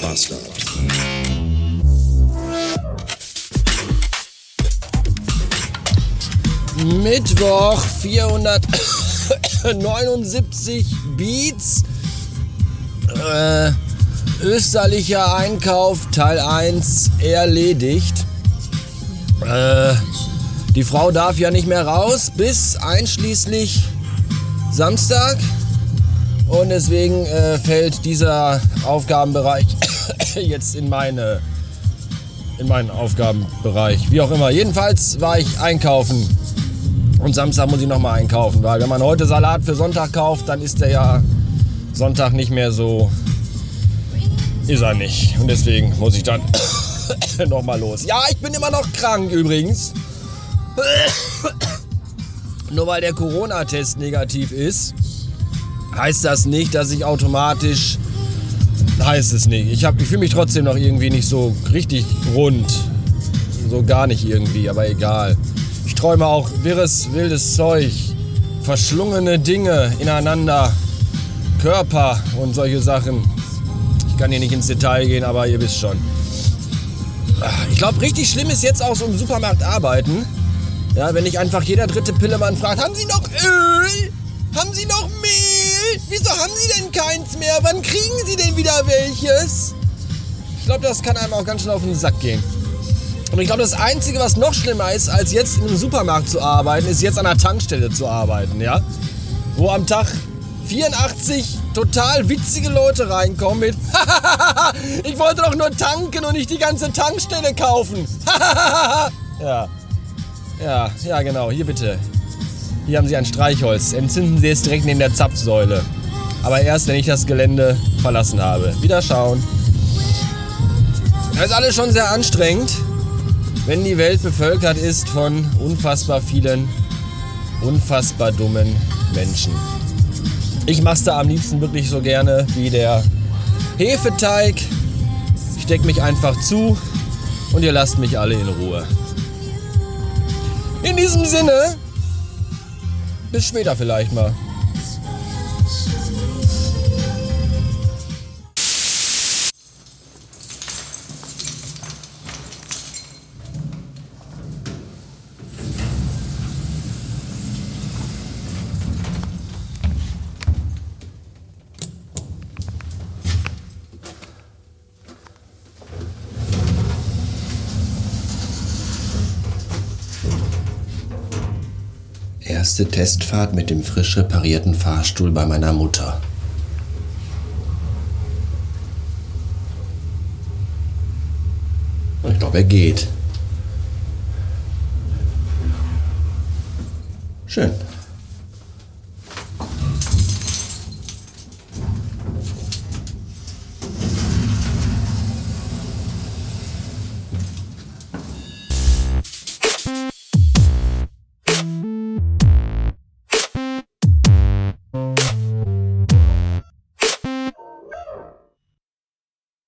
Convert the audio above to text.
Master. Mittwoch 479 Beats. Äh, österlicher Einkauf Teil 1 erledigt. Äh, die Frau darf ja nicht mehr raus bis einschließlich Samstag. Und deswegen äh, fällt dieser Aufgabenbereich jetzt in meine in meinen Aufgabenbereich. Wie auch immer. Jedenfalls war ich einkaufen. Und Samstag muss ich nochmal einkaufen, weil wenn man heute Salat für Sonntag kauft, dann ist der ja Sonntag nicht mehr so. Ist er nicht. Und deswegen muss ich dann nochmal los. Ja, ich bin immer noch krank übrigens. Nur weil der Corona-Test negativ ist, heißt das nicht, dass ich automatisch. Heißt es nicht. Ich, ich fühle mich trotzdem noch irgendwie nicht so richtig rund. So gar nicht irgendwie, aber egal. Ich träume auch wirres, wildes Zeug. Verschlungene Dinge ineinander. Körper und solche Sachen. Ich kann hier nicht ins Detail gehen, aber ihr wisst schon. Ich glaube, richtig schlimm ist jetzt auch so im Supermarkt arbeiten. Ja, wenn ich einfach jeder dritte Pillemann fragt, haben Sie noch Öl? Haben Sie noch Mehl? Wieso haben Sie denn keins mehr? Wann kriegen Sie denn wieder welches? Ich glaube, das kann einem auch ganz schnell auf den Sack gehen. Und ich glaube, das Einzige, was noch schlimmer ist, als jetzt in einem Supermarkt zu arbeiten, ist jetzt an einer Tankstelle zu arbeiten, ja? Wo am Tag 84 total witzige Leute reinkommen mit Ich wollte doch nur tanken und nicht die ganze Tankstelle kaufen. ja. Ja, ja genau, hier bitte. Hier haben Sie ein Streichholz. Entzünden Sie es direkt neben der Zapfsäule. Aber erst, wenn ich das Gelände verlassen habe. Wieder schauen. Das ist alles schon sehr anstrengend, wenn die Welt bevölkert ist von unfassbar vielen, unfassbar dummen Menschen. Ich mache es da am liebsten wirklich so gerne wie der Hefeteig. Ich decke mich einfach zu und ihr lasst mich alle in Ruhe. In diesem Sinne, bis später vielleicht mal. Erste Testfahrt mit dem frisch reparierten Fahrstuhl bei meiner Mutter. Ich glaube, er geht. Schön.